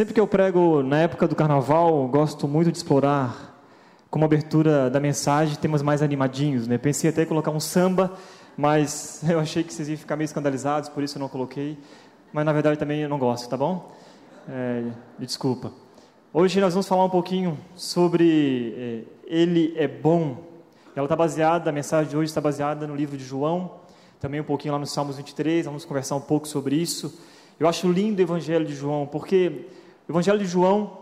Sempre que eu prego na época do carnaval, gosto muito de explorar, como abertura da mensagem, temas mais animadinhos. Né? Pensei até em colocar um samba, mas eu achei que vocês iam ficar meio escandalizados, por isso eu não coloquei. Mas na verdade também eu não gosto, tá bom? É, desculpa. Hoje nós vamos falar um pouquinho sobre é, Ele é bom. Ela está baseada, a mensagem de hoje está baseada no livro de João, também um pouquinho lá no Salmos 23, vamos conversar um pouco sobre isso. Eu acho lindo o Evangelho de João, porque o Evangelho de João,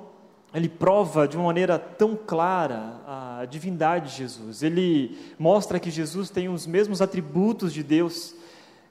ele prova de uma maneira tão clara a divindade de Jesus. Ele mostra que Jesus tem os mesmos atributos de Deus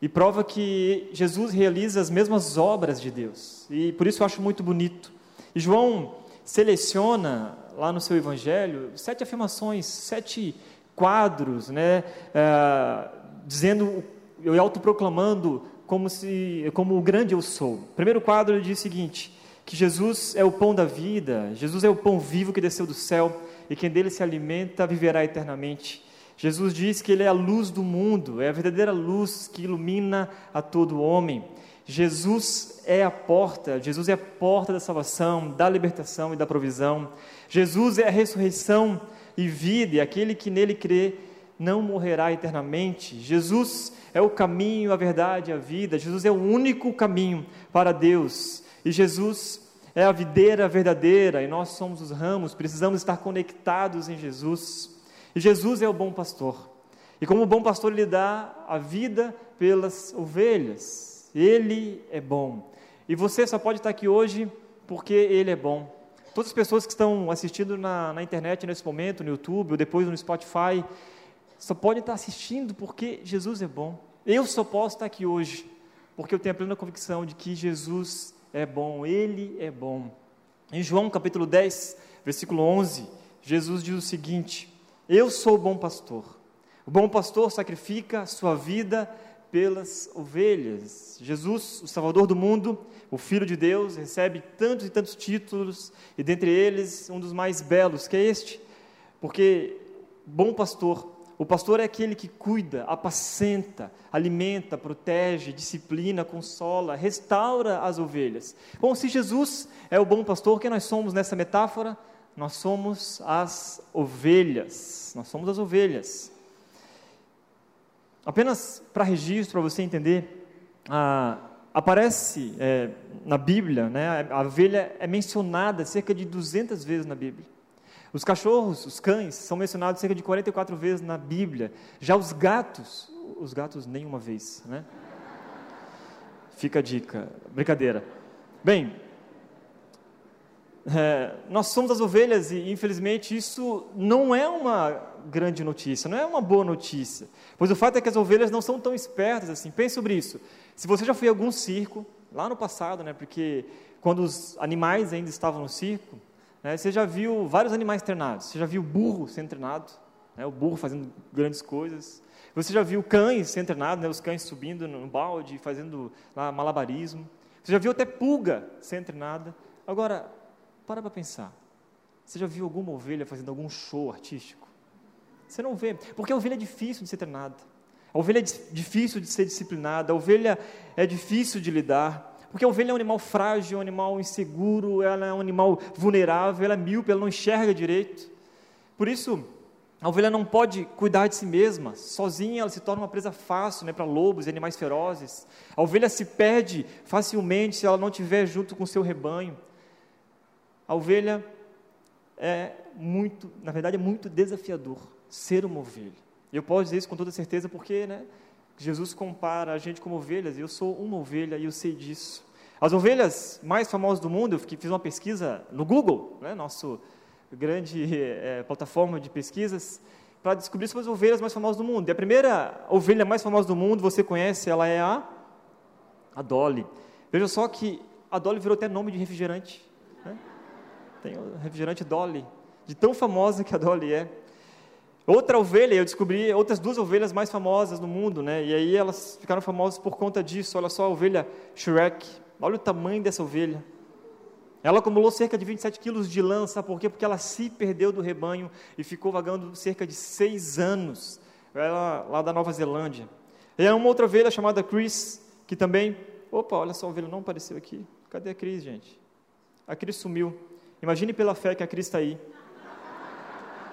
e prova que Jesus realiza as mesmas obras de Deus. E por isso eu acho muito bonito. E João seleciona lá no seu Evangelho sete afirmações, sete quadros, né, é, dizendo e autoproclamando como se como o grande eu sou. Primeiro quadro ele diz o seguinte: que Jesus é o pão da vida, Jesus é o pão vivo que desceu do céu e quem dele se alimenta viverá eternamente. Jesus diz que ele é a luz do mundo, é a verdadeira luz que ilumina a todo homem. Jesus é a porta, Jesus é a porta da salvação, da libertação e da provisão. Jesus é a ressurreição e vida, e aquele que nele crê não morrerá eternamente. Jesus é o caminho, a verdade e a vida. Jesus é o único caminho para Deus. E Jesus é a videira verdadeira e nós somos os ramos, precisamos estar conectados em Jesus. E Jesus é o bom pastor. E como bom pastor, ele dá a vida pelas ovelhas. Ele é bom. E você só pode estar aqui hoje porque ele é bom. Todas as pessoas que estão assistindo na, na internet nesse momento, no YouTube, ou depois no Spotify, só podem estar assistindo porque Jesus é bom. Eu só posso estar aqui hoje porque eu tenho a plena convicção de que Jesus é bom, Ele é bom. Em João capítulo 10, versículo 11, Jesus diz o seguinte: Eu sou o bom pastor. O bom pastor sacrifica a sua vida pelas ovelhas. Jesus, o Salvador do mundo, o Filho de Deus, recebe tantos e tantos títulos, e dentre eles um dos mais belos, que é este, porque bom pastor o pastor é aquele que cuida, apacenta, alimenta, protege, disciplina, consola, restaura as ovelhas. Bom, se Jesus é o bom pastor, quem nós somos nessa metáfora? Nós somos as ovelhas. Nós somos as ovelhas. Apenas para registro, para você entender, ah, aparece é, na Bíblia, né, a ovelha é mencionada cerca de 200 vezes na Bíblia. Os cachorros, os cães, são mencionados cerca de 44 vezes na Bíblia. Já os gatos, os gatos nenhuma vez, né? Fica a dica. Brincadeira. Bem, é, nós somos as ovelhas e, infelizmente, isso não é uma grande notícia, não é uma boa notícia. Pois o fato é que as ovelhas não são tão espertas assim. Pense sobre isso. Se você já foi a algum circo, lá no passado, né, porque quando os animais ainda estavam no circo, né? Você já viu vários animais treinados. Você já viu burro sendo treinado, né? o burro fazendo grandes coisas. Você já viu cães sendo treinados, né? os cães subindo no balde, fazendo lá, malabarismo. Você já viu até pulga sendo treinada. Agora, para para pensar. Você já viu alguma ovelha fazendo algum show artístico? Você não vê, porque a ovelha é difícil de ser treinada. A ovelha é difícil de ser disciplinada, a ovelha é difícil de lidar. Porque a ovelha é um animal frágil, um animal inseguro, ela é um animal vulnerável, ela é míope, ela não enxerga direito. Por isso, a ovelha não pode cuidar de si mesma, sozinha ela se torna uma presa fácil né, para lobos e animais ferozes. A ovelha se perde facilmente se ela não estiver junto com o seu rebanho. A ovelha é muito, na verdade, é muito desafiador ser uma ovelha. Eu posso dizer isso com toda certeza porque né, Jesus compara a gente como ovelhas, e eu sou uma ovelha e eu sei disso. As ovelhas mais famosas do mundo, eu fiz uma pesquisa no Google, né, nosso grande é, plataforma de pesquisas, para descobrir as ovelhas mais famosas do mundo. E a primeira ovelha mais famosa do mundo, você conhece, ela é a, a Dolly. Veja só que a Dolly virou até nome de refrigerante. Né? Tem o refrigerante Dolly, de tão famosa que a Dolly é. Outra ovelha, eu descobri outras duas ovelhas mais famosas no mundo, né? E aí elas ficaram famosas por conta disso. Olha só a ovelha Shrek. Olha o tamanho dessa ovelha. Ela acumulou cerca de 27 quilos de lã, sabe por quê? Porque ela se perdeu do rebanho e ficou vagando cerca de seis anos. Ela lá da Nova Zelândia. E há uma outra ovelha chamada Chris, que também. Opa, olha só, a ovelha não apareceu aqui. Cadê a Chris, gente? A Cris sumiu. Imagine pela fé que a Cris está aí.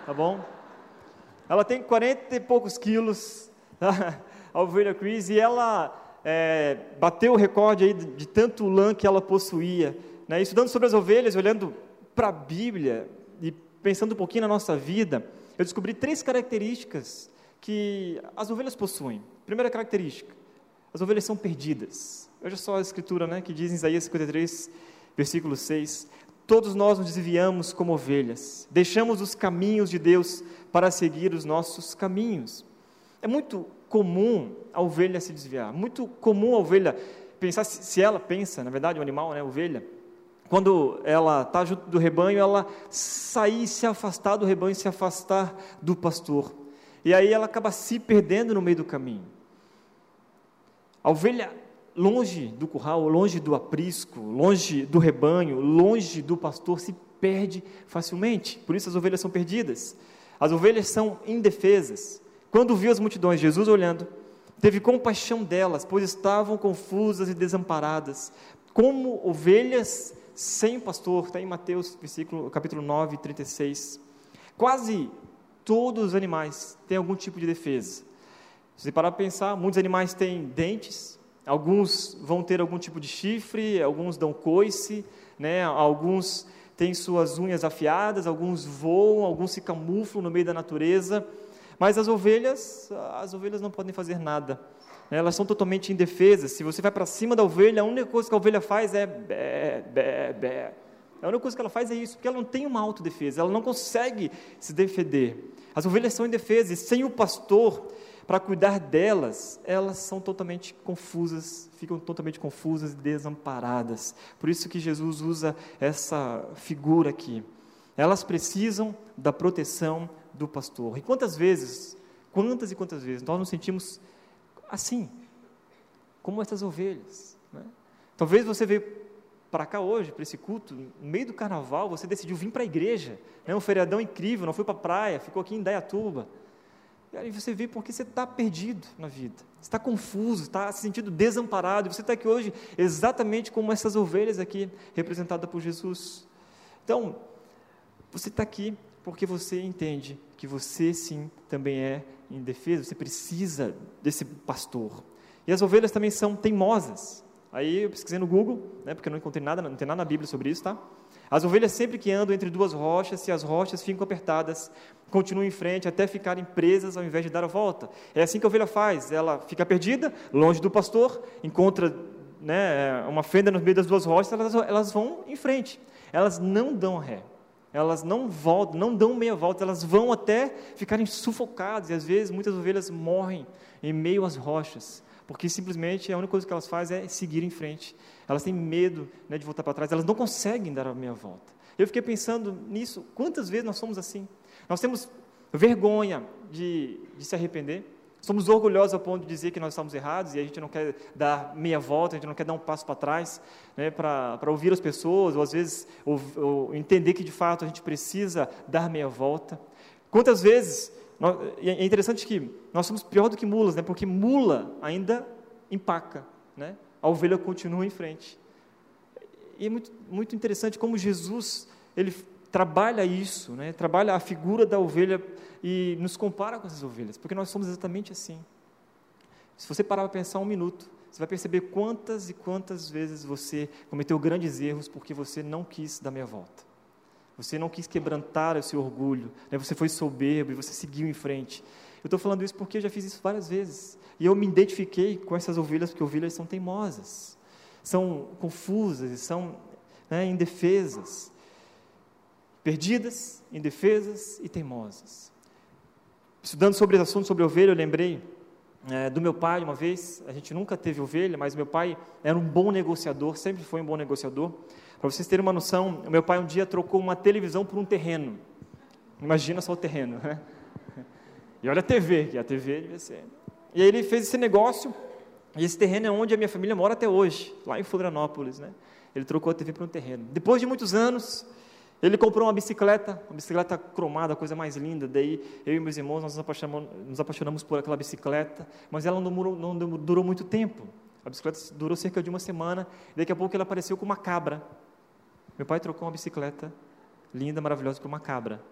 Tá bom? Ela tem 40 e poucos quilos, a ovelha Cris, e ela é, bateu o recorde aí de, de, tanto lã que ela possuía. Né? Estudando sobre as ovelhas, olhando para a Bíblia e pensando um pouquinho na nossa vida, eu descobri três características que as ovelhas possuem. Primeira característica, as ovelhas são perdidas. Veja só a escritura né, que diz em Isaías 53, versículo 6. Todos nós nos desviamos como ovelhas, deixamos os caminhos de Deus para seguir os nossos caminhos. É muito comum a ovelha se desviar, muito comum a ovelha pensar, se ela pensa, na verdade, o animal, né, ovelha, quando ela está junto do rebanho, ela sair, se afastar do rebanho, se afastar do pastor. E aí ela acaba se perdendo no meio do caminho. A ovelha longe do curral, longe do aprisco, longe do rebanho, longe do pastor, se perde facilmente. Por isso as ovelhas são perdidas. As ovelhas são indefesas. Quando viu as multidões, Jesus olhando, teve compaixão delas, pois estavam confusas e desamparadas, como ovelhas sem pastor. Está em Mateus, versículo, capítulo 9, 36. Quase todos os animais têm algum tipo de defesa. Se você parar para pensar, muitos animais têm dentes, alguns vão ter algum tipo de chifre, alguns dão coice, né? alguns têm suas unhas afiadas, alguns voam, alguns se camuflam no meio da natureza. Mas as ovelhas, as ovelhas não podem fazer nada. Elas são totalmente indefesas. Se você vai para cima da ovelha, a única coisa que a ovelha faz é bé, bé, bé. A única coisa que ela faz é isso, porque ela não tem uma autodefesa, ela não consegue se defender. As ovelhas são indefesas, sem o pastor, para cuidar delas, elas são totalmente confusas, ficam totalmente confusas e desamparadas. Por isso que Jesus usa essa figura aqui. Elas precisam da proteção do pastor. E quantas vezes, quantas e quantas vezes nós nos sentimos assim, como essas ovelhas. Né? Talvez você veio para cá hoje, para esse culto, no meio do carnaval, você decidiu vir para a igreja, né? um feriadão incrível, não foi para a praia, ficou aqui em Dayatuba. E você vê porque você está perdido na vida, está confuso, está se sentindo desamparado. Você está aqui hoje exatamente como essas ovelhas aqui, representadas por Jesus. Então, você está aqui porque você entende que você sim também é indefeso, você precisa desse pastor. E as ovelhas também são teimosas. Aí eu pesquisei no Google, né, porque eu não encontrei nada, não tem nada na Bíblia sobre isso, tá? As ovelhas sempre que andam entre duas rochas, se as rochas ficam apertadas, continuam em frente até ficarem presas ao invés de dar a volta. É assim que a ovelha faz, ela fica perdida, longe do pastor, encontra né, uma fenda no meio das duas rochas, elas, elas vão em frente. Elas não dão ré. Elas não voltam, não dão meia volta, elas vão até ficarem sufocadas, e às vezes muitas ovelhas morrem em meio às rochas, porque simplesmente a única coisa que elas fazem é seguir em frente. Elas têm medo né, de voltar para trás, elas não conseguem dar a meia volta. Eu fiquei pensando nisso, quantas vezes nós somos assim? Nós temos vergonha de, de se arrepender, somos orgulhosos ao ponto de dizer que nós estamos errados e a gente não quer dar meia volta, a gente não quer dar um passo para trás né, para ouvir as pessoas, ou às vezes ou, ou entender que de fato a gente precisa dar meia volta. Quantas vezes é interessante que nós somos pior do que mulas, né? Porque mula ainda empaca, né? A ovelha continua em frente. E é muito, muito interessante como Jesus ele trabalha isso, né? Trabalha a figura da ovelha e nos compara com essas ovelhas, porque nós somos exatamente assim. Se você parar para pensar um minuto, você vai perceber quantas e quantas vezes você cometeu grandes erros porque você não quis dar meia volta. Você não quis quebrantar o seu orgulho, né? você foi soberbo e você seguiu em frente. Eu estou falando isso porque eu já fiz isso várias vezes. E eu me identifiquei com essas ovelhas, porque ovelhas são teimosas, são confusas e são né, indefesas. Perdidas, indefesas e teimosas. Estudando sobre esse assunto, sobre ovelha, eu lembrei é, do meu pai uma vez. A gente nunca teve ovelha, mas meu pai era um bom negociador, sempre foi um bom negociador. Para vocês terem uma noção, meu pai um dia trocou uma televisão por um terreno. Imagina só o terreno, né? E olha a TV, que a TV devia ser. E aí ele fez esse negócio, e esse terreno é onde a minha família mora até hoje, lá em Florianópolis, né? Ele trocou a TV por um terreno. Depois de muitos anos, ele comprou uma bicicleta, uma bicicleta cromada, a coisa mais linda. Daí eu e meus irmãos nós nos apaixonamos, nos apaixonamos por aquela bicicleta, mas ela não durou, não durou muito tempo. A bicicleta durou cerca de uma semana. Daqui a pouco ela apareceu com uma cabra Meu pai trocou uma bicicleta linda, maravilhosa, por uma cabra.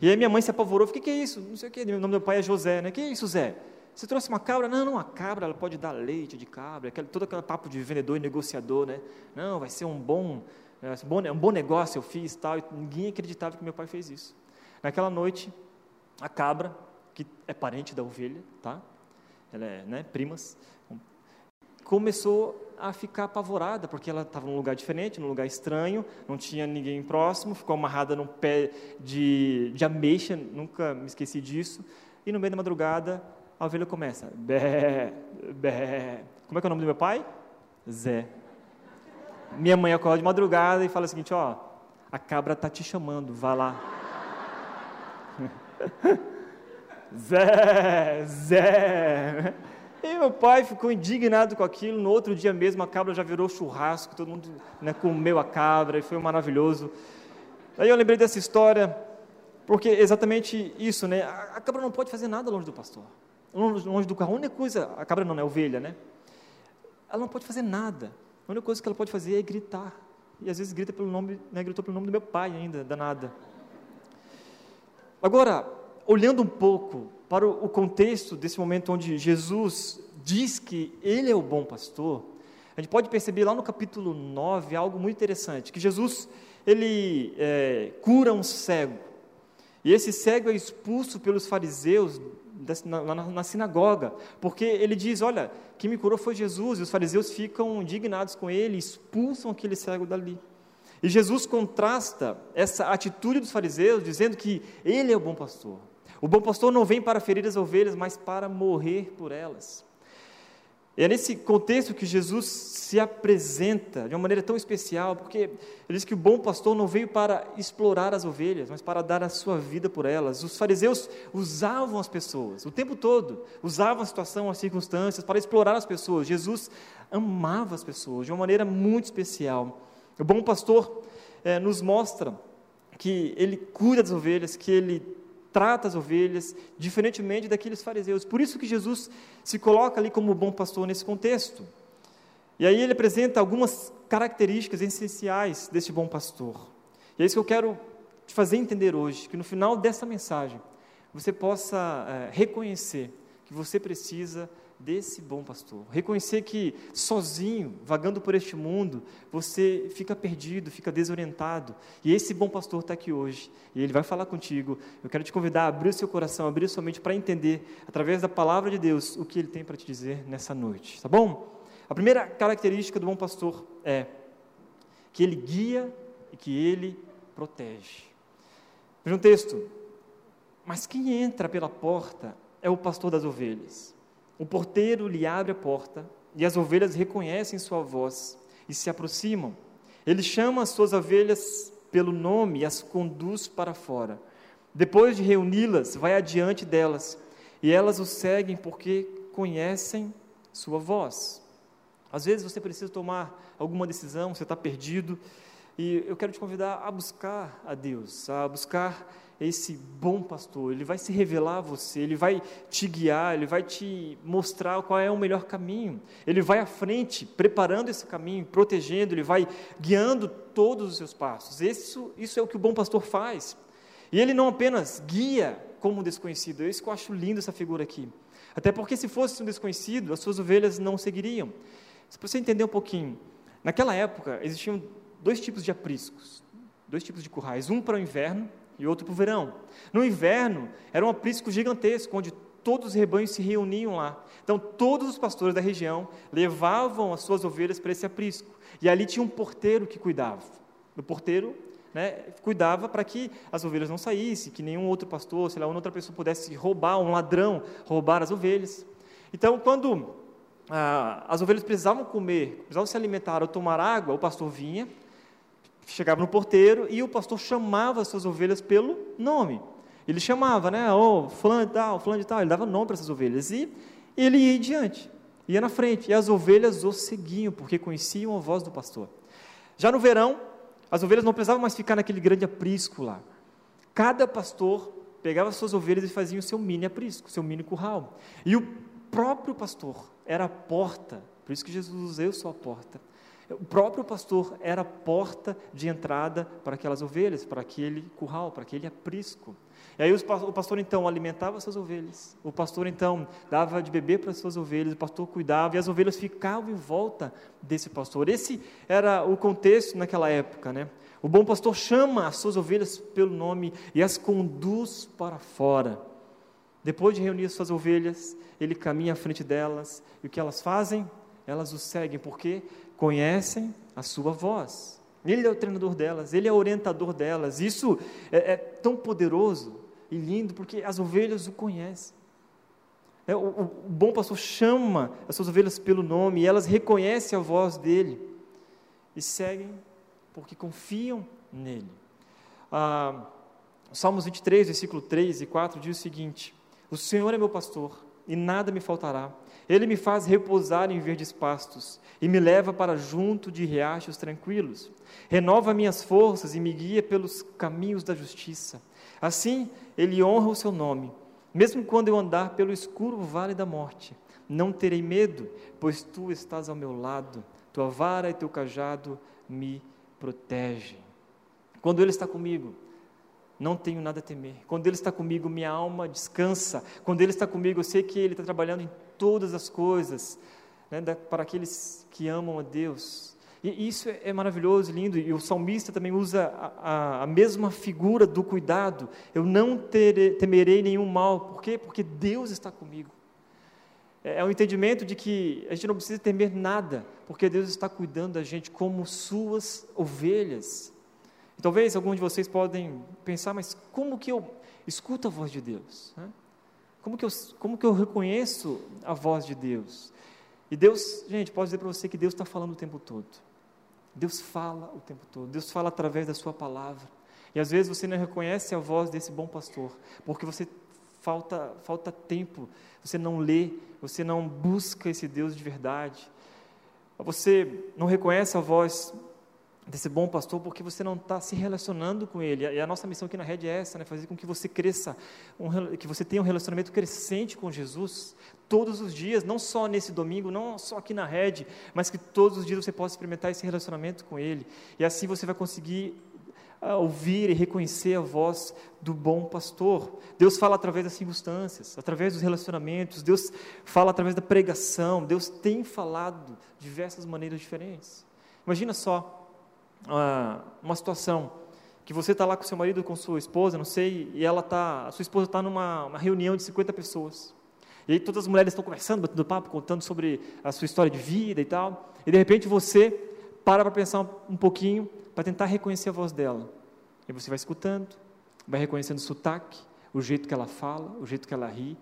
E aí minha mãe se apavorou, o que, que é isso? Não sei o que, o nome do meu pai é José, né? O que é isso, Zé? Você trouxe uma cabra? Não, não, a cabra ela pode dar leite de cabra, aquele, todo aquele papo de vendedor e negociador, né? Não, vai ser um bom, é, um bom negócio eu fiz tal. E ninguém acreditava que meu pai fez isso. Naquela noite, a cabra, que é parente da ovelha, tá? Ela é, né, primas, começou a ficar apavorada, porque ela estava num lugar diferente, num lugar estranho, não tinha ninguém próximo, ficou amarrada num pé de, de ameixa, nunca me esqueci disso, e no meio da madrugada a ovelha começa, bé, bé. Como é que é o nome do meu pai? Zé. Minha mãe acorda de madrugada e fala o seguinte, ó, a cabra tá te chamando, vá lá. Zé, Zé. E meu pai ficou indignado com aquilo. No outro dia mesmo, a cabra já virou churrasco, todo mundo né, comeu a cabra e foi maravilhoso. Aí eu lembrei dessa história, porque exatamente isso, né? A, cabra não pode fazer nada longe do pastor longe do carro. A única coisa, a cabra não, é ovelha, né? Ela não pode fazer nada. A única coisa que ela pode fazer é gritar. E às vezes grita pelo nome, né, gritou pelo nome do meu pai ainda, danada. Agora, olhando um pouco para o contexto desse momento onde Jesus diz que Ele é o bom pastor, a gente pode perceber lá no capítulo 9 algo muito interessante, que Jesus, ele é, cura um cego, e esse cego é expulso pelos fariseus na, na, na, sinagoga, porque ele diz: Olha, quem me curou foi Jesus, e os fariseus ficam indignados com ele, expulsam aquele cego dali. E Jesus contrasta essa atitude dos fariseus, dizendo que ele é o bom pastor. O bom pastor não vem para ferir as ovelhas, mas para morrer por elas. É nesse contexto que Jesus se apresenta de uma maneira tão especial, porque ele diz que o bom pastor não veio para explorar as ovelhas, mas para dar a sua vida por elas. Os fariseus usavam as pessoas o tempo todo, usavam a situação, as circunstâncias para explorar as pessoas. Jesus amava as pessoas de uma maneira muito especial. O bom pastor é, nos mostra que ele cuida das ovelhas, que ele trata as ovelhas, diferentemente daqueles fariseus. Por isso que Jesus se coloca ali como bom pastor nesse contexto. E aí ele apresenta algumas características essenciais deste bom pastor. E é isso que eu quero te fazer entender hoje, que no final dessa mensagem você possa é, reconhecer que você precisa desse bom pastor. Reconhecer que sozinho, vagando por este mundo, você fica perdido, fica desorientado. E esse bom pastor está aqui hoje. E ele vai falar contigo. Eu quero te convidar a abrir o seu coração, abrir sua mente para entender, através da palavra de Deus, o que ele tem para te dizer nessa noite. Tá bom? A primeira característica do bom pastor é que ele guia e que ele protege. Veja um texto. Mas quem entra pela porta é o pastor das ovelhas. O porteiro lhe abre a porta e as ovelhas reconhecem sua voz e se aproximam. Ele chama as suas ovelhas pelo nome e as conduz para fora. Depois de reuni-las, vai adiante delas e elas o seguem porque conhecem sua voz. Às vezes você precisa tomar alguma decisão, você está perdido, e eu quero te convidar a buscar a Deus, a buscar esse bom pastor, ele vai se revelar a você, ele vai te guiar, ele vai te mostrar qual é o melhor caminho. Ele vai à frente, preparando esse caminho, protegendo, ele vai guiando todos os seus passos. Isso, isso é o que o bom pastor faz. E ele não apenas guia como um desconhecido, é isso que eu acho lindo essa figura aqui. Até porque se fosse um desconhecido, as suas ovelhas não seguiriam. Para você entender um pouquinho, naquela época existiam dois tipos de apriscos, dois tipos de currais, um para o inverno e outro para o verão. No inverno, era um aprisco gigantesco, onde todos os rebanhos se reuniam lá. Então, todos os pastores da região levavam as suas ovelhas para esse aprisco. E ali tinha um porteiro que cuidava. O porteiro né, cuidava para que as ovelhas não saíssem, que nenhum outro pastor, sei lá, outra pessoa pudesse roubar, um ladrão roubar as ovelhas. Então, quando ah, as ovelhas precisavam comer, precisavam se alimentar ou tomar água, o pastor vinha, chegava no porteiro e o pastor chamava as suas ovelhas pelo nome. Ele chamava, né? Oh, fulano de tal, fulano de tal. Ele dava nome para essas ovelhas e ele ia adiante, ia na frente. E as ovelhas o seguiam, porque conheciam a voz do pastor. Já no verão, as ovelhas não precisavam mais ficar naquele grande aprisco lá. Cada pastor pegava suas ovelhas e fazia o seu mini aprisco, seu mini curral. E o próprio pastor era a porta, por isso que Jesus usa eu sou a porta o próprio pastor era porta de entrada para aquelas ovelhas, para aquele curral, para aquele aprisco. E aí o pastor então alimentava suas ovelhas, o pastor então dava de beber para as suas ovelhas, o pastor cuidava e as ovelhas ficavam em volta desse pastor. Esse era o contexto naquela época, né? O bom pastor chama as suas ovelhas pelo nome e as conduz para fora. Depois de reunir as suas ovelhas, ele caminha à frente delas e o que elas fazem? Elas o seguem porque conhecem a sua voz. Ele é o treinador delas, ele é o orientador delas. Isso é, é tão poderoso e lindo porque as ovelhas o conhecem. É, o, o, bom pastor chama as suas ovelhas pelo nome e elas reconhecem a voz dele e seguem porque confiam nele. Ah, Salmos 23, versículo 3 e 4 diz o seguinte: O Senhor é meu pastor e nada me faltará. Ele me faz repousar em verdes pastos e me leva para junto de riachos tranquilos. Renova minhas forças e me guia pelos caminhos da justiça. Assim, ele honra o seu nome. Mesmo quando eu andar pelo escuro vale da morte, não terei medo, pois tu estás ao meu lado. Tua vara e teu cajado me protegem. Quando ele está comigo, não tenho nada a temer. Quando Ele está comigo, minha alma descansa. Quando Ele está comigo, eu sei que Ele está trabalhando em todas as coisas né, para aqueles que amam a Deus. E isso é, é maravilhoso, lindo, e o salmista também usa a, a, a mesma figura do cuidado. Eu não terei, temerei nenhum mal. Por quê? Porque Deus está comigo. É, é o entendimento de que a gente não precisa temer nada, porque Deus está cuidando da gente como suas ovelhas. E talvez alguns de vocês podem pensar, mas como que eu escuto a voz de Deus? Como que eu, como que eu reconheço a voz de Deus? E Deus, gente, pode dizer para você que Deus está falando o tempo todo. Deus fala o tempo todo. Deus fala através da sua palavra. E às vezes você não reconhece a voz desse bom pastor, porque você falta, falta tempo, você não lê, você não busca esse Deus de verdade. Você não reconhece a voz desse bom pastor porque você não está se relacionando com ele. E a nossa missão aqui na rede é essa, né? fazer com que você cresça, um, que você tenha um relacionamento crescente com Jesus todos os dias, não só nesse domingo, não só aqui na rede, mas que todos os dias você possa experimentar esse relacionamento com ele. E assim você vai conseguir uh, ouvir e reconhecer a voz do bom pastor. Deus fala através das circunstâncias, através dos relacionamentos, Deus fala através da pregação, Deus tem falado de diversas maneiras diferentes. Imagina só, uma situação que você está lá com seu marido, com sua esposa, não sei, e ela tá, a sua esposa está numa reunião de 50 pessoas. E aí todas as mulheres estão conversando, batendo papo, contando sobre a sua história de vida e tal. E de repente você para para pensar um pouquinho, para tentar reconhecer a voz dela. E você vai escutando, vai reconhecendo o sotaque, o jeito que ela fala, o jeito que ela ri.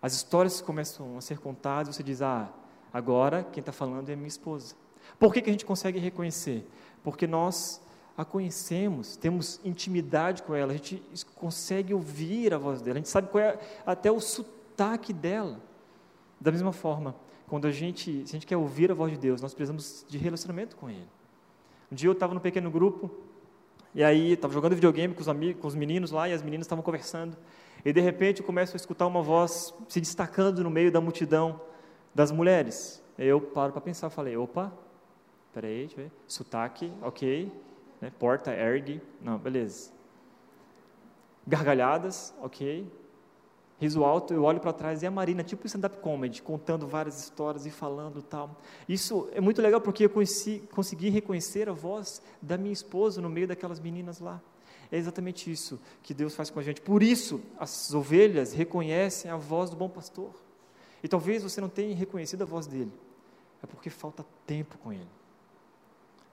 As histórias começam a ser contadas, você diz: Ah, agora quem está falando é minha esposa. Por que, que a gente consegue reconhecer? Porque nós a conhecemos, temos intimidade com ela, a gente consegue ouvir a voz dela, a gente sabe qual é até o sotaque dela. Da mesma forma, quando a gente, se a gente quer ouvir a voz de Deus, nós precisamos de relacionamento com Ele. Um dia eu estava no pequeno grupo, e aí estava jogando videogame com os amigos, com os meninos lá, e as meninas estavam conversando, e de repente eu começo a escutar uma voz se destacando no meio da multidão das mulheres. Eu paro para pensar, falei, opa, Peraí, deixa eu ver. Sotaque, ok. Né? Porta, ergue. Não, beleza. Gargalhadas, ok. Riso alto, eu olho para trás e a Marina, tipo stand-up comedy, contando várias histórias e falando tal. Isso é muito legal porque eu conheci, consegui reconhecer a voz da minha esposa no meio daquelas meninas lá. É exatamente isso que Deus faz com a gente. Por isso, as ovelhas reconhecem a voz do bom pastor. E talvez você não tenha reconhecido a voz dele. É porque falta tempo com ele.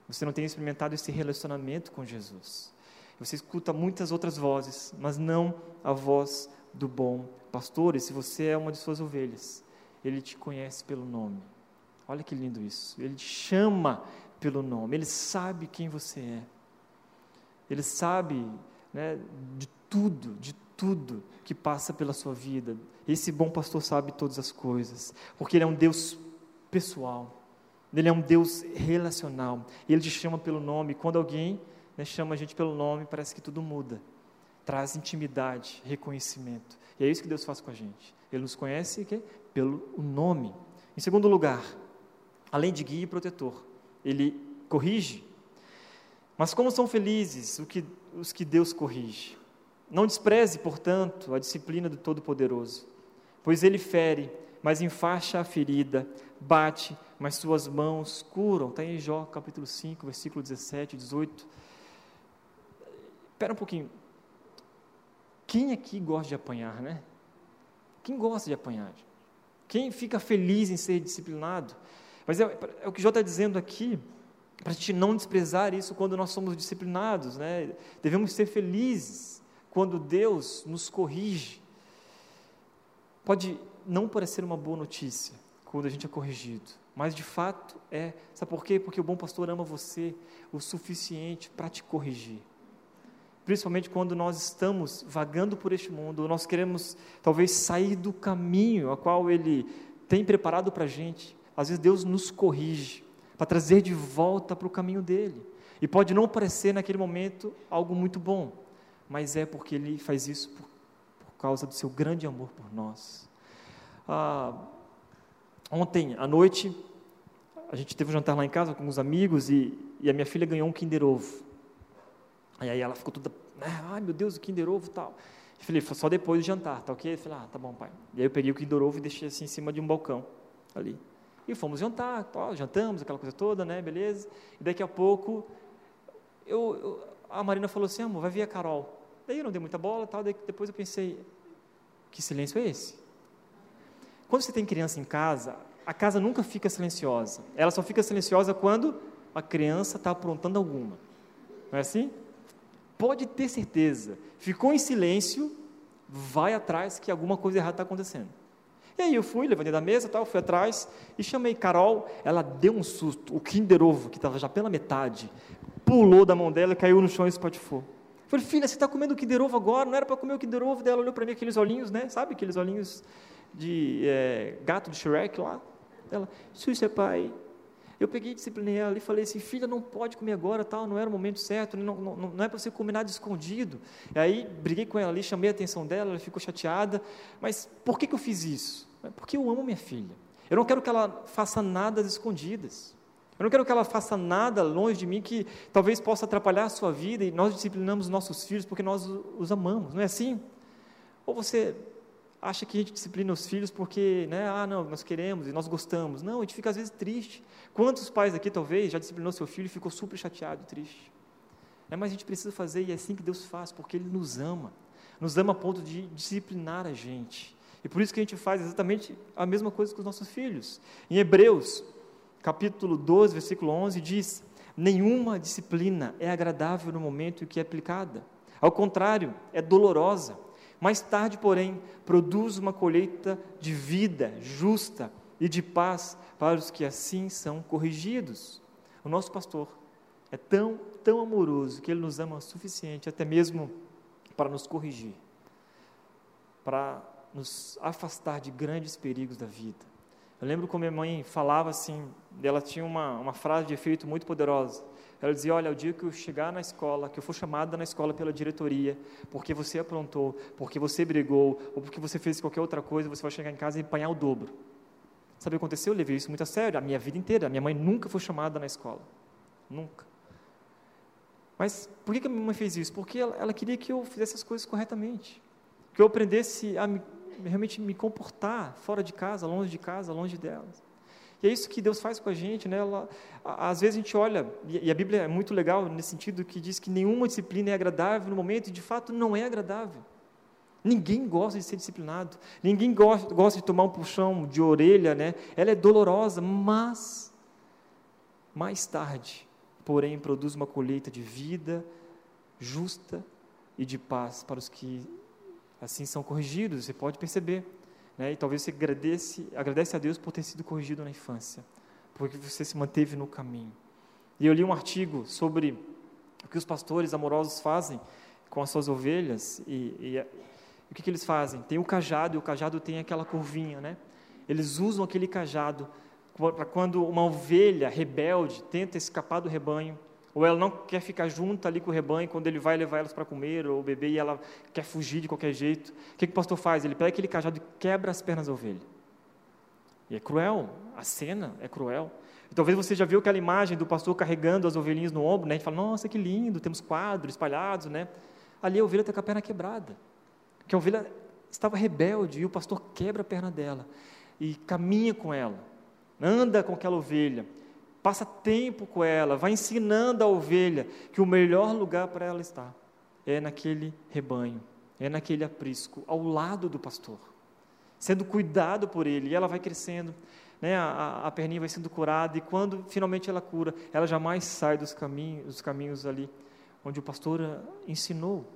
Você não tem experimentado esse relacionamento com Jesus. Você escuta muitas outras vozes, mas não a voz do bom pastor. E se você é uma de suas ovelhas, ele te conhece pelo nome. Olha que lindo isso. Ele te chama pelo nome. Ele sabe quem você é. Ele sabe né, de tudo, de tudo que passa pela sua vida. Esse bom pastor sabe todas as coisas, porque ele é um Deus pessoal. Ele é um Deus relacional. Ele te chama pelo nome. Quando alguém né, chama a gente pelo nome, parece que tudo muda. Traz intimidade, reconhecimento. E é isso que Deus faz com a gente. Ele nos conhece que? pelo nome. Em segundo lugar, além de guia e protetor, Ele corrige. Mas como são felizes os que Deus corrige. Não despreze, portanto, a disciplina do Todo-Poderoso, pois ele fere, mas enfaixa a ferida, bate, mas suas mãos curam. Está em Jó, capítulo 5, versículo 17, 18. Espera um pouquinho. Quem aqui gosta de apanhar, né? Quem gosta de apanhar? Quem fica feliz em ser disciplinado? Mas é, é o que Jó está dizendo aqui, para a gente não desprezar isso quando nós somos disciplinados, né? Devemos ser felizes quando Deus nos corrige. Pode não parecer uma boa notícia quando a gente é corrigido, mas de fato é. Sabe por quê? Porque o bom pastor ama você o suficiente para te corrigir. Principalmente quando nós estamos vagando por este mundo, nós queremos talvez sair do caminho a qual Ele tem preparado para a gente. Às vezes Deus nos corrige para trazer de volta para o caminho dele. E pode não parecer naquele momento algo muito bom, mas é porque Ele faz isso por, por causa do seu grande amor por nós. Ah, ontem à noite, a gente teve um jantar lá em casa com uns amigos e, e a minha filha ganhou um Kinder Ovo. E aí ela ficou toda, né, ai meu Deus, o Kinder Ovo tal. Eu falei, só depois do jantar, tá ok? Eu falei, ah, tá bom, pai. E aí eu peguei o Kinder Ovo e deixei assim em cima de um balcão ali. E fomos jantar, jantamos, aquela coisa toda, né, beleza. E daqui a pouco, eu, eu, a Marina falou assim, amor, vai vir a Carol. Daí eu não dei muita bola, tal, daí depois eu pensei, que silêncio é esse? Quando você tem criança em casa, a casa nunca fica silenciosa. Ela só fica silenciosa quando a criança está aprontando alguma. Não é assim? Pode ter certeza. Ficou em silêncio, vai atrás que alguma coisa errada está acontecendo. E aí eu fui, levantei da mesa, tal, fui atrás e chamei Carol. Ela deu um susto. O Kinder Ovo, que estava já pela metade, pulou da mão dela e caiu no chão e espatifou. Falei, filha, você está comendo o Kinder Ovo agora? Não era para comer o Kinder Ovo? Ela olhou para mim, aqueles olhinhos, né? Sabe aqueles olhinhos de é, gato de Shrek lá? Ela, Xuxa, pai. Eu peguei disciplinei ela e falei assim, filha, não pode comer agora, tal, não era o momento certo, não, não, não é para você comer nada escondido. E aí, briguei com ela ali, chamei a atenção dela, ela ficou chateada, mas por que, que eu fiz isso? Porque eu amo minha filha. Eu não quero que ela faça nada às escondidas. Eu não quero que ela faça nada longe de mim que talvez possa atrapalhar a sua vida e nós disciplinamos nossos filhos porque nós os amamos, não é assim? Ou você acha que a gente disciplina os filhos porque, né, ah, não, nós queremos e nós gostamos. Não, a gente fica às vezes triste. Quantos pais aqui, talvez, já disciplinou seu filho e ficou super chateado, triste? É, mas a gente precisa fazer e é assim que Deus faz, porque Ele nos ama. Nos ama a ponto de disciplinar a gente. E por isso que a gente faz exatamente a mesma coisa com os nossos filhos. Em Hebreus, capítulo 12, versículo 11, diz: Nenhuma disciplina é agradável no momento em que é aplicada. Ao contrário, é dolorosa mais tarde, porém, produz uma colheita de vida justa e de paz para os que assim são corrigidos. O nosso pastor é tão, tão amoroso que ele nos ama o suficiente até mesmo para nos corrigir, para nos afastar de grandes perigos da vida. Eu lembro como minha mãe falava assim, ela tinha uma, uma frase de efeito muito poderosa. Ela dizia: Olha, o dia que eu chegar na escola, que eu for chamada na escola pela diretoria, porque você aprontou, porque você brigou, ou porque você fez qualquer outra coisa, você vai chegar em casa e apanhar o dobro. Sabe o que aconteceu? Eu levei isso muito a sério, a minha vida inteira. A minha mãe nunca foi chamada na escola. Nunca. Mas por que a minha mãe fez isso? Porque ela, ela queria que eu fizesse as coisas corretamente. Que eu aprendesse a me, realmente me comportar fora de casa, longe de casa, longe delas. E é isso que Deus faz com a gente, né? Ela, às vezes a gente olha, e a Bíblia é muito legal nesse sentido, que diz que nenhuma disciplina é agradável no momento, e de fato não é agradável. Ninguém gosta de ser disciplinado, ninguém gosta, gosta de tomar um puxão de orelha, né? Ela é dolorosa, mas mais tarde, porém, produz uma colheita de vida justa e de paz para os que assim são corrigidos. Você pode perceber. Né? E talvez você agradece, agradece a Deus por ter sido corrigido na infância, porque você se manteve no caminho. E eu li um artigo sobre o que os pastores amorosos fazem com as suas ovelhas e, e, o que, que, eles fazem? Tem o cajado e o cajado tem aquela curvinha, né? Eles usam aquele cajado para quando uma ovelha rebelde tenta escapar do rebanho, ou ela não quer ficar junto ali com o rebanho quando ele vai levar elas para comer ou beber e ela quer fugir de qualquer jeito. O que, que o pastor faz? Ele pega aquele cajado e quebra as pernas da ovelha. E é cruel, a cena é cruel. E talvez você já viu aquela imagem do pastor carregando as ovelhinhas no ombro, né? Gente fala, nossa, que lindo, temos quadros espalhados, né? Ali a ovelha está com a perna quebrada. Que a ovelha estava rebelde e o pastor quebra a perna dela e caminha com ela, anda com aquela ovelha, passa tempo com ela, vai ensinando a ovelha que o melhor lugar para ela está é naquele rebanho, é naquele aprisco, ao lado do pastor, sendo cuidado por ele, e ela vai crescendo, né, a, a perninha vai sendo curada, e quando finalmente ela cura, ela jamais sai dos caminhos, dos caminhos ali onde o pastor ensinou.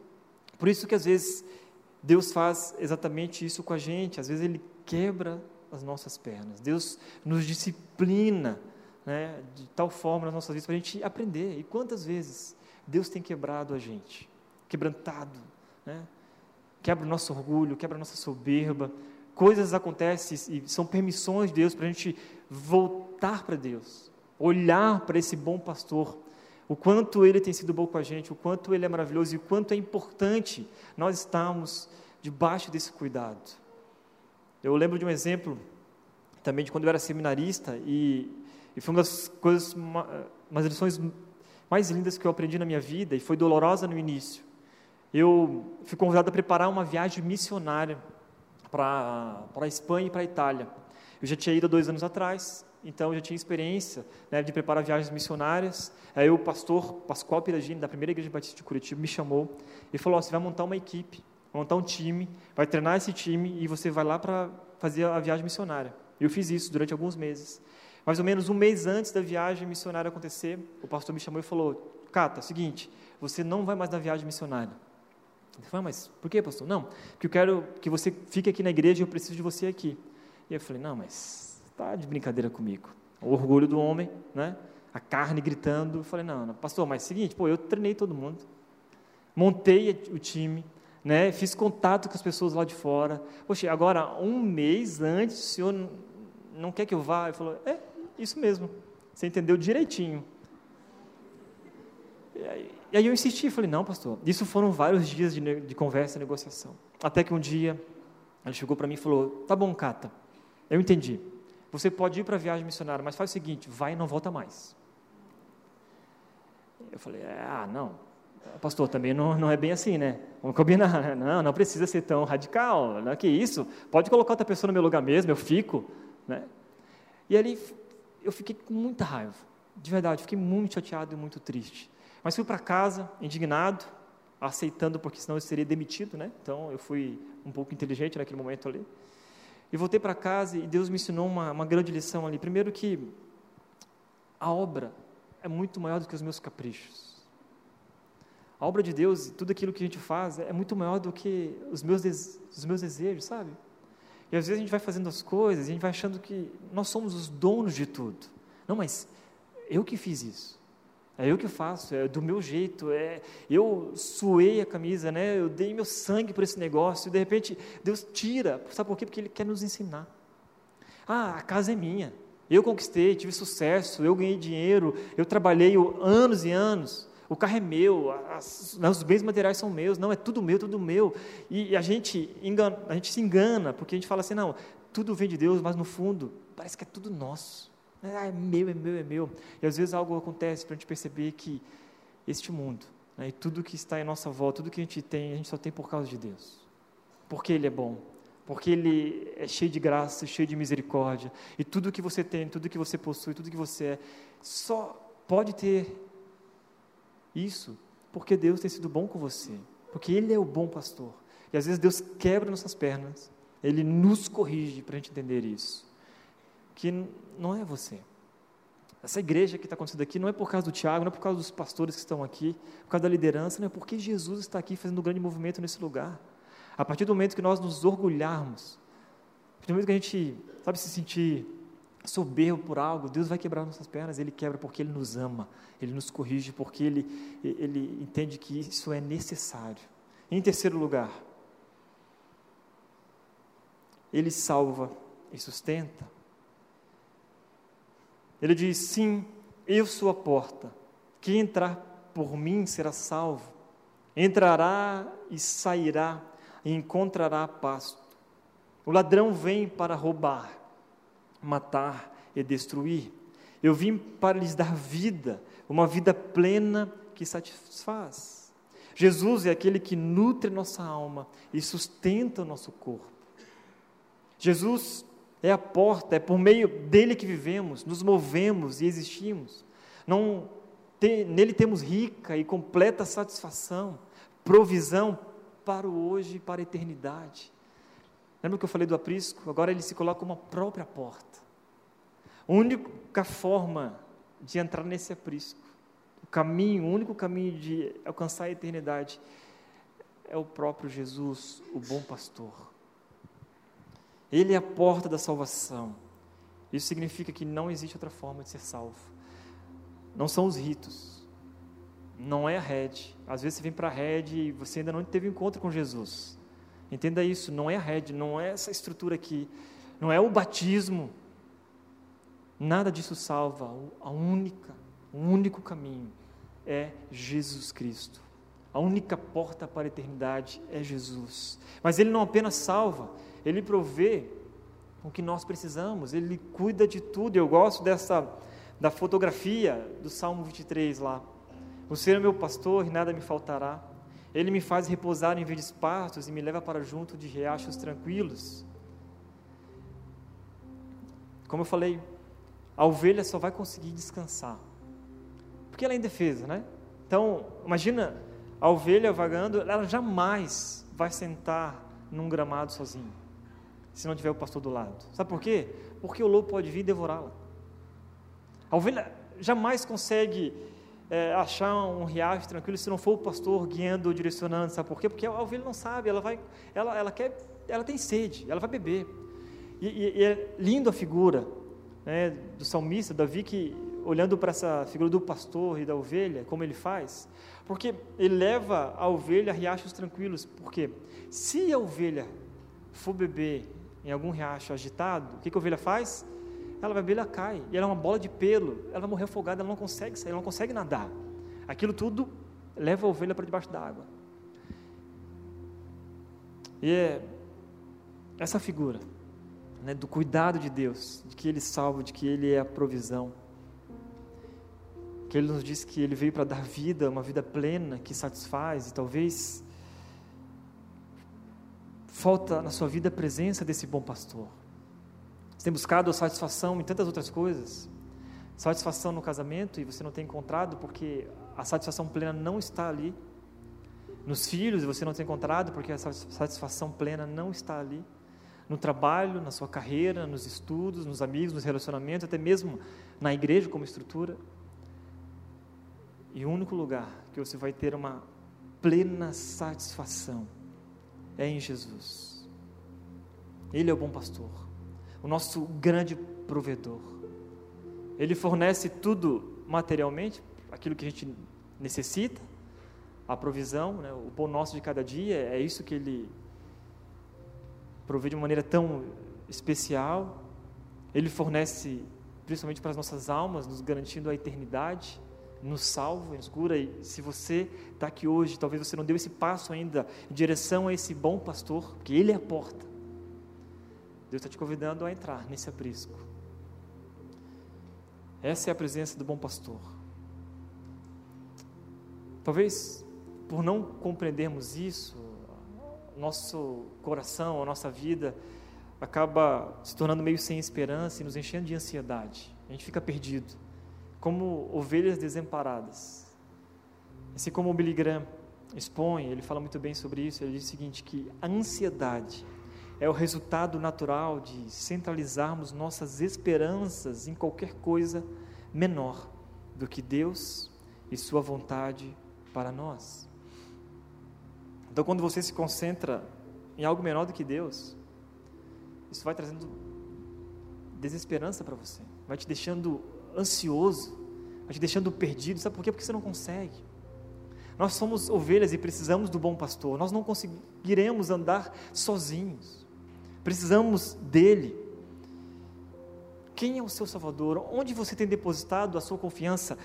Por isso que às vezes Deus faz exatamente isso com a gente, às vezes Ele quebra as nossas pernas, Deus nos disciplina né, de tal forma nas nossas vidas para a gente aprender. E quantas vezes Deus tem quebrado a gente, quebrantado, né? quebra o nosso orgulho, quebra a nossa soberba. Coisas acontecem e são permissões de Deus para a gente voltar para Deus, olhar para esse bom pastor, o quanto ele tem sido bom com a gente, o quanto ele é maravilhoso e o quanto é importante nós estarmos debaixo desse cuidado. Eu lembro de um exemplo também de quando eu era seminarista e e foi uma das coisas, uma, das lições mais lindas que eu aprendi na minha vida, e foi dolorosa no início. Eu fui convidado a preparar uma viagem missionária para a Espanha e para a Itália. Eu já tinha ido dois anos atrás, então eu já tinha experiência né, de preparar viagens missionárias. Aí o pastor Pascoal Piragini, da primeira igreja batista de Curitiba, me chamou e falou: oh, você vai montar uma equipe, montar um time, vai treinar esse time e você vai lá para fazer a viagem missionária. Eu fiz isso durante alguns meses. Mais ou menos um mês antes da viagem missionária acontecer, o pastor me chamou e falou: Cata, é seguinte, você não vai mais na viagem missionária. Eu falei, mas por que, pastor? Não, porque eu quero que você fique aqui na igreja e eu preciso de você aqui. E eu falei, não, mas está de brincadeira comigo. O orgulho do homem, né? a carne gritando. Eu falei, não, não, pastor, mas é seguinte, pô, eu treinei todo mundo, montei o time, né? fiz contato com as pessoas lá de fora. Poxa, agora, um mês antes, o senhor não quer que eu vá? Ele falou, é, isso mesmo, você entendeu direitinho. E aí, e aí eu insisti, falei, não, pastor, isso foram vários dias de, de conversa e negociação. Até que um dia, ele chegou para mim e falou, tá bom, Cata, eu entendi. Você pode ir para a viagem missionária, mas faz o seguinte, vai e não volta mais. Eu falei, ah, não, pastor, também não, não é bem assim, né? Vamos combinar, não, não precisa ser tão radical, não, que isso, pode colocar outra pessoa no meu lugar mesmo, eu fico, né? E ele eu fiquei com muita raiva, de verdade, fiquei muito chateado e muito triste. Mas fui para casa, indignado, aceitando, porque senão eu seria demitido, né? Então eu fui um pouco inteligente naquele momento ali. E voltei para casa e Deus me ensinou uma, uma grande lição ali. Primeiro, que a obra é muito maior do que os meus caprichos. A obra de Deus, tudo aquilo que a gente faz, é muito maior do que os meus, os meus desejos, sabe? E às vezes a gente vai fazendo as coisas e a gente vai achando que nós somos os donos de tudo. Não, mas eu que fiz isso. É eu que faço, é do meu jeito, é eu suei a camisa, né? Eu dei meu sangue para esse negócio, e de repente Deus tira, sabe por quê? Porque ele quer nos ensinar. Ah, a casa é minha. Eu conquistei, tive sucesso, eu ganhei dinheiro, eu trabalhei anos e anos o carro é meu, as, né, os bens materiais são meus, não, é tudo meu, tudo meu. E, a, gente engana, a gente se engana, porque a gente fala assim, não, tudo vem de Deus, mas no fundo, parece que é tudo nosso. Ah, é meu, é meu, é meu. E às vezes algo acontece para a gente perceber que este mundo, né, e tudo que está em nossa volta, tudo que a gente tem, a gente só tem por causa de Deus. Porque Ele é bom, porque Ele é cheio de graça, cheio de misericórdia. E tudo que você tem, tudo que você possui, tudo que você é, só pode ter isso porque Deus tem sido bom com você, porque Ele é o bom pastor. E às vezes Deus quebra nossas pernas, Ele nos corrige para a gente entender isso. Que não é você. Essa igreja que está acontecendo aqui não é por causa do Tiago, não é por causa dos pastores que estão aqui, por causa da liderança, não é porque Jesus está aqui fazendo um grande movimento nesse lugar. A partir do momento que nós nos orgulharmos, a partir do momento que a gente, sabe, se sentir soberbo por algo, Deus vai quebrar nossas pernas, Ele quebra porque Ele nos ama, Ele nos corrige porque Ele, Ele entende que isso é necessário. Em terceiro lugar, Ele salva e sustenta. Ele diz: Sim, eu sou a porta, quem entrar por mim será salvo, entrará e sairá e encontrará pasto. O ladrão vem para roubar, matar e destruir. Eu vim para lhes dar vida, uma vida plena que satisfaz. Jesus é aquele que nutre nossa alma e sustenta o nosso corpo. Jesus é a porta, é por meio dele que vivemos, nos movemos e existimos. Não tem, nele temos rica e completa satisfação, provisão para o hoje e para a eternidade. Lembra que eu falei do aprisco? Agora ele se coloca como a própria porta. A única forma de entrar nesse aprisco, o caminho, o único caminho de alcançar a eternidade é o próprio Jesus, o bom pastor. Ele é a porta da salvação. Isso significa que não existe outra forma de ser salvo. Não são os ritos. Não é a rede. Às vezes você vem para a rede e você ainda não teve encontro com Jesus. Entenda isso, não é a rede, não é essa estrutura aqui, não é o batismo. Nada disso salva. A única, o único caminho é Jesus Cristo. A única porta para a eternidade é Jesus. Mas ele não apenas salva, ele provê o que nós precisamos, ele cuida de tudo. Eu gosto dessa da fotografia do Salmo 23 lá. O Senhor é meu pastor e nada me faltará. Ele me faz repousar em verdes pastos e me leva para junto de riachos tranquilos. Como eu falei, a ovelha só vai conseguir descansar, porque ela é indefesa, né? Então, imagina a ovelha vagando, ela jamais vai sentar num gramado sozinha, se não tiver o pastor do lado. Sabe por quê? Porque o lobo pode vir devorá-la. A ovelha jamais consegue é, achar um riacho tranquilo se não for o pastor guiando, direcionando, sabe por quê? Porque a ovelha não sabe, ela vai, ela, ela quer, ela tem sede, ela vai beber. E, e, e é lindo a figura né, do salmista, Davi, que olhando para essa figura do pastor e da ovelha, como ele faz, porque ele leva a ovelha a riachos tranquilos, porque se a ovelha for beber em algum riacho agitado, o que, que a ovelha faz? Ela vai beber, ela cai, e ela é uma bola de pelo, ela vai morrer afogada, ela não consegue sair, ela não consegue nadar. Aquilo tudo leva a ovelha para debaixo d'água. E é essa figura né, do cuidado de Deus, de que Ele salva, de que Ele é a provisão, que Ele nos diz que Ele veio para dar vida, uma vida plena, que satisfaz, e talvez falta na sua vida a presença desse bom pastor. Você tem buscado satisfação em tantas outras coisas. Satisfação no casamento e você não tem encontrado porque a satisfação plena não está ali. Nos filhos você não tem encontrado porque a satisfação plena não está ali. No trabalho, na sua carreira, nos estudos, nos amigos, nos relacionamentos, até mesmo na igreja como estrutura. E o único lugar que você vai ter uma plena satisfação é em Jesus. Ele é o bom pastor o nosso grande provedor. Ele fornece tudo materialmente, aquilo que a gente necessita, a provisão, né, o pão nosso de cada dia, é isso que ele provê de maneira tão especial. Ele fornece principalmente para as nossas almas, nos garantindo a eternidade, nos salva, nos cura. E se você está aqui hoje, talvez você não deu esse passo ainda em direção a esse bom pastor, porque ele é a porta. Deus está te convidando a entrar nesse aprisco. Essa é a presença do bom pastor. Talvez por não compreendermos isso, nosso coração, a nossa vida acaba se tornando meio sem esperança e nos enchendo de ansiedade. A gente fica perdido, como ovelhas desamparadas. Assim como o Billy Graham expõe, ele fala muito bem sobre isso, ele diz o seguinte, que a ansiedade é o resultado natural de centralizarmos nossas esperanças em qualquer coisa menor do que Deus e Sua vontade para nós. Então, quando você se concentra em algo menor do que Deus, isso vai trazendo desesperança para você, vai te deixando ansioso, vai te deixando perdido. Sabe por quê? Porque você não consegue. Nós somos ovelhas e precisamos do bom pastor. Nós não conseguiremos andar sozinhos. Precisamos dele. Quem é o seu Salvador? Onde você tem depositado a sua confiança?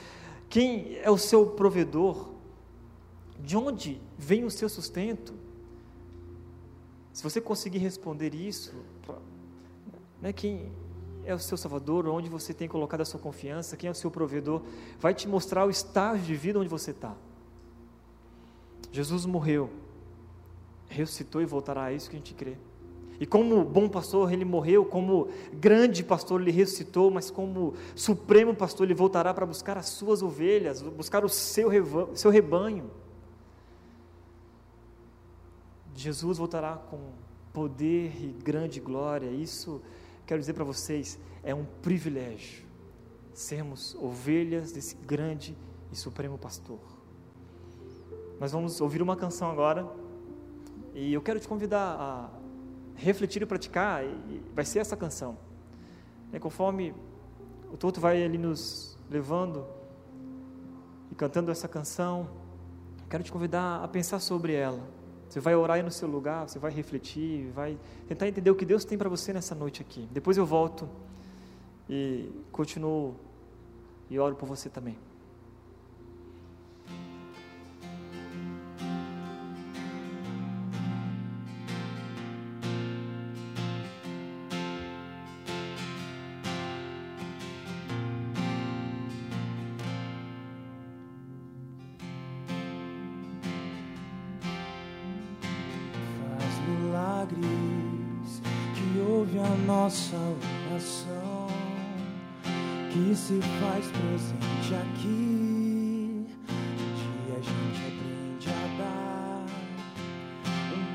Quem é o seu provedor? De onde vem o seu sustento? Se você conseguir responder isso, né, quem é o seu Salvador, onde você tem colocado a sua confiança, quem é o seu provedor, vai te mostrar o estágio de vida onde você está. Jesus morreu, ressuscitou e voltará, é isso que a gente crê. E como bom pastor, ele morreu, como grande pastor, ele ressuscitou, mas como supremo pastor, ele voltará para buscar as suas ovelhas, buscar o seu, seu rebanho. Jesus voltará com poder e grande glória. Isso, quero dizer para vocês, é um privilégio sermos ovelhas desse grande e supremo pastor. Nós vamos ouvir uma canção agora e eu quero te convidar a refletir e praticar, vai ser essa canção. E conforme o Toto vai ali nos levando e cantando essa canção, quero te convidar a pensar sobre ela. Você vai orar aí no seu lugar, você vai refletir, vai tentar entender o que Deus tem para você nessa noite aqui. Depois eu volto e continuo e oro por você também.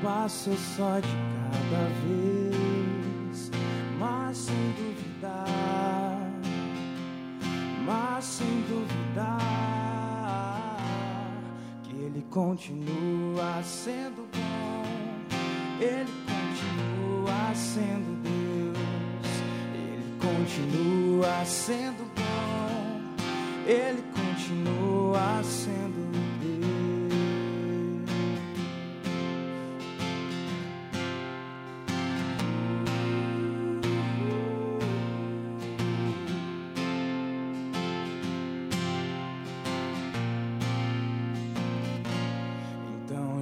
Passo só de cada vez, mas sem duvidar, mas sem duvidar que Ele continua sendo bom. Ele continua sendo Deus. Continua sendo bom, Ele continua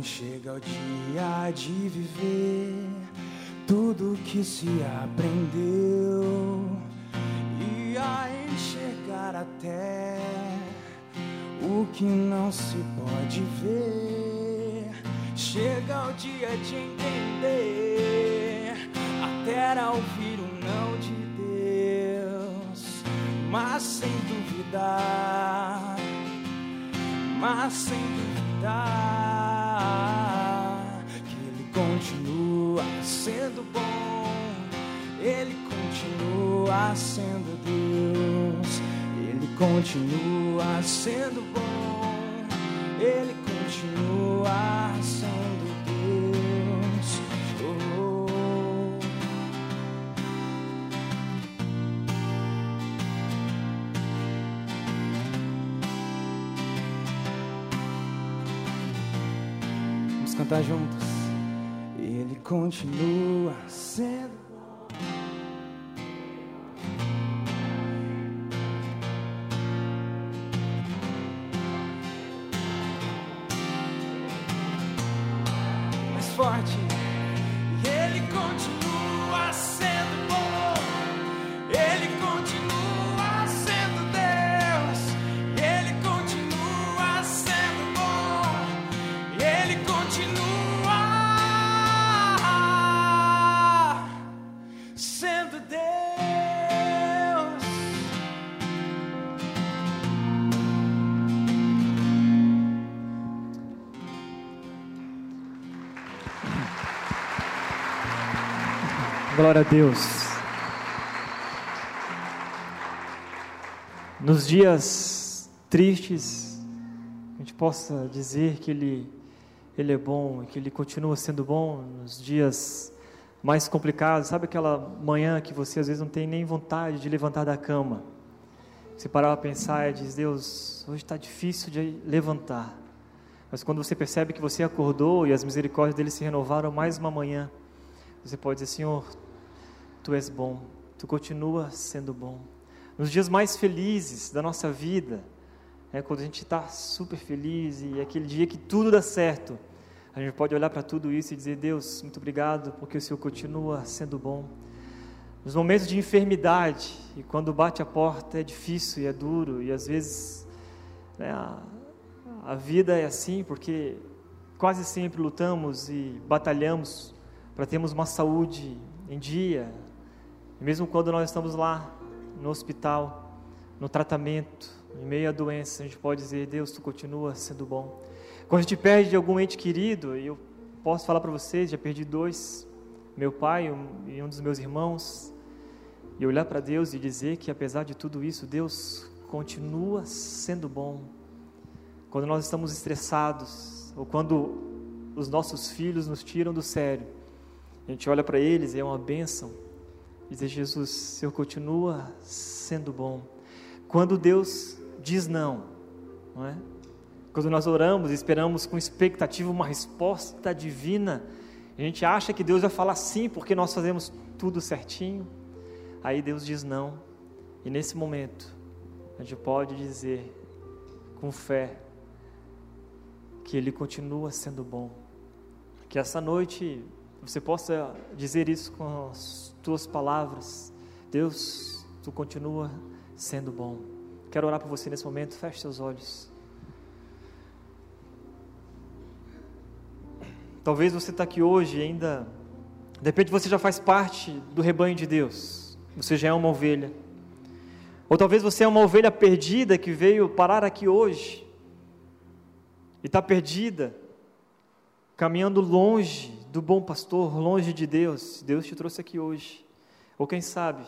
Chega o dia de viver tudo que se aprendeu. Até o que não se pode ver. Chega o dia de entender, até ouvir o não de Deus, mas sem duvidar, mas sem duvidar continua sendo bom, Ele continua sendo Deus. Oh. Vamos cantar juntos. Ele continua sendo forte. Glória a Deus. Nos dias tristes, a gente possa dizer que Ele, Ele é bom que Ele continua sendo bom nos dias mais complicados. Sabe aquela manhã que você às vezes não tem nem vontade de levantar da cama? Você parar para pensar e diz: Deus, hoje está difícil de levantar. Mas quando você percebe que você acordou e as misericórdias dele se renovaram mais uma manhã, você pode dizer: Senhor, Tu és bom, Tu continua sendo bom. Nos dias mais felizes da nossa vida, é quando a gente está super feliz e é aquele dia que tudo dá certo, a gente pode olhar para tudo isso e dizer: Deus, muito obrigado, porque o Senhor continua sendo bom. Nos momentos de enfermidade, e quando bate a porta é difícil e é duro, e às vezes né, a, a vida é assim, porque quase sempre lutamos e batalhamos para termos uma saúde em dia, e mesmo quando nós estamos lá no hospital, no tratamento, em meio à doença, a gente pode dizer: Deus, tu continua sendo bom. Quando a gente perde algum ente querido, e eu posso falar para vocês, já perdi dois, meu pai e um dos meus irmãos, e olhar para Deus e dizer que apesar de tudo isso, Deus continua sendo bom. Quando nós estamos estressados, ou quando os nossos filhos nos tiram do sério, a gente olha para eles e é uma bênção. Dizer, Jesus, o Senhor continua sendo bom. Quando Deus diz não, não é? Quando nós oramos, esperamos com expectativa uma resposta divina, a gente acha que Deus vai falar sim porque nós fazemos tudo certinho. Aí Deus diz não. E nesse momento, a gente pode dizer com fé que Ele continua sendo bom. Que essa noite você possa dizer isso com as tuas palavras. Deus, tu continua sendo bom. Quero orar por você nesse momento. Feche seus olhos. Talvez você está aqui hoje ainda, de repente você já faz parte do rebanho de Deus. Você já é uma ovelha. Ou talvez você é uma ovelha perdida que veio parar aqui hoje e está perdida, caminhando longe do bom pastor, longe de Deus. Deus te trouxe aqui hoje. Ou quem sabe,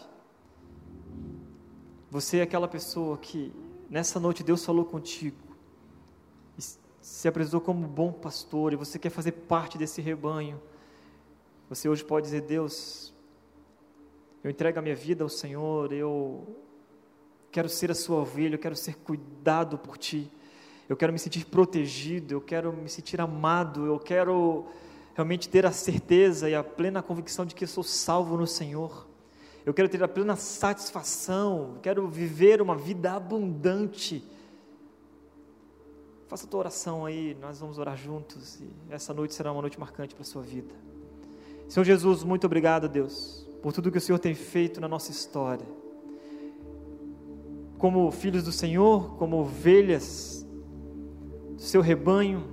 você é aquela pessoa que nessa noite Deus falou contigo se apresentou como bom pastor e você quer fazer parte desse rebanho, você hoje pode dizer: Deus, eu entrego a minha vida ao Senhor, eu quero ser a sua ovelha, eu quero ser cuidado por ti, eu quero me sentir protegido, eu quero me sentir amado, eu quero realmente ter a certeza e a plena convicção de que eu sou salvo no Senhor. Eu quero ter a plena satisfação, quero viver uma vida abundante Faça a tua oração aí, nós vamos orar juntos e essa noite será uma noite marcante para a sua vida. Senhor Jesus, muito obrigado, Deus, por tudo que o Senhor tem feito na nossa história. Como filhos do Senhor, como ovelhas seu rebanho,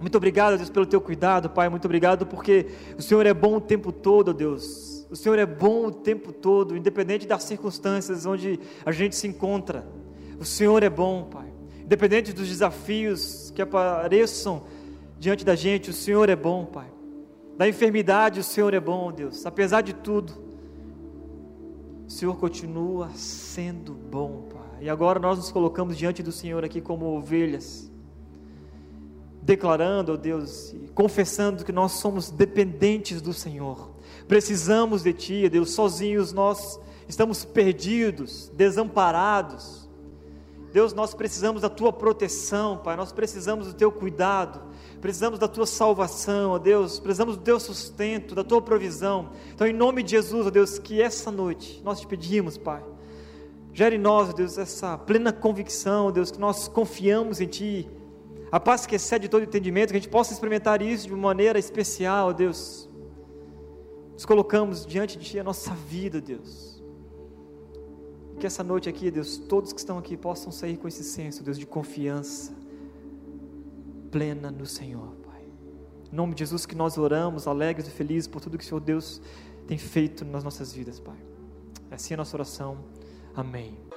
muito obrigado, Deus, pelo teu cuidado, Pai. Muito obrigado porque o Senhor é bom o tempo todo, Deus. O Senhor é bom o tempo todo, independente das circunstâncias onde a gente se encontra. O Senhor é bom, Pai. Independente dos desafios que apareçam diante da gente, o Senhor é bom, Pai. Da enfermidade, o Senhor é bom, Deus. Apesar de tudo, o Senhor continua sendo bom, Pai. E agora nós nos colocamos diante do Senhor aqui como ovelhas, declarando, ó Deus, e confessando que nós somos dependentes do Senhor. Precisamos de Ti, Deus. Sozinhos nós estamos perdidos, desamparados Deus, nós precisamos da tua proteção, Pai, nós precisamos do teu cuidado, precisamos da tua salvação, ó Deus, precisamos do teu sustento, da tua provisão. Então, em nome de Jesus, ó Deus, que essa noite nós te pedimos, Pai, gere em nós, ó Deus, essa plena convicção, ó Deus, que nós confiamos em Ti, a paz que excede todo entendimento, que a gente possa experimentar isso de uma maneira especial, Deus. Nos colocamos diante de Ti a nossa vida, Deus que essa noite aqui, Deus, todos que estão aqui possam sair com esse senso, Deus, de confiança plena no Senhor, Pai. Em nome de Jesus que nós oramos, alegres e felizes por tudo que o Senhor Deus tem feito nas nossas vidas, Pai. Assim é a nossa oração. Amém.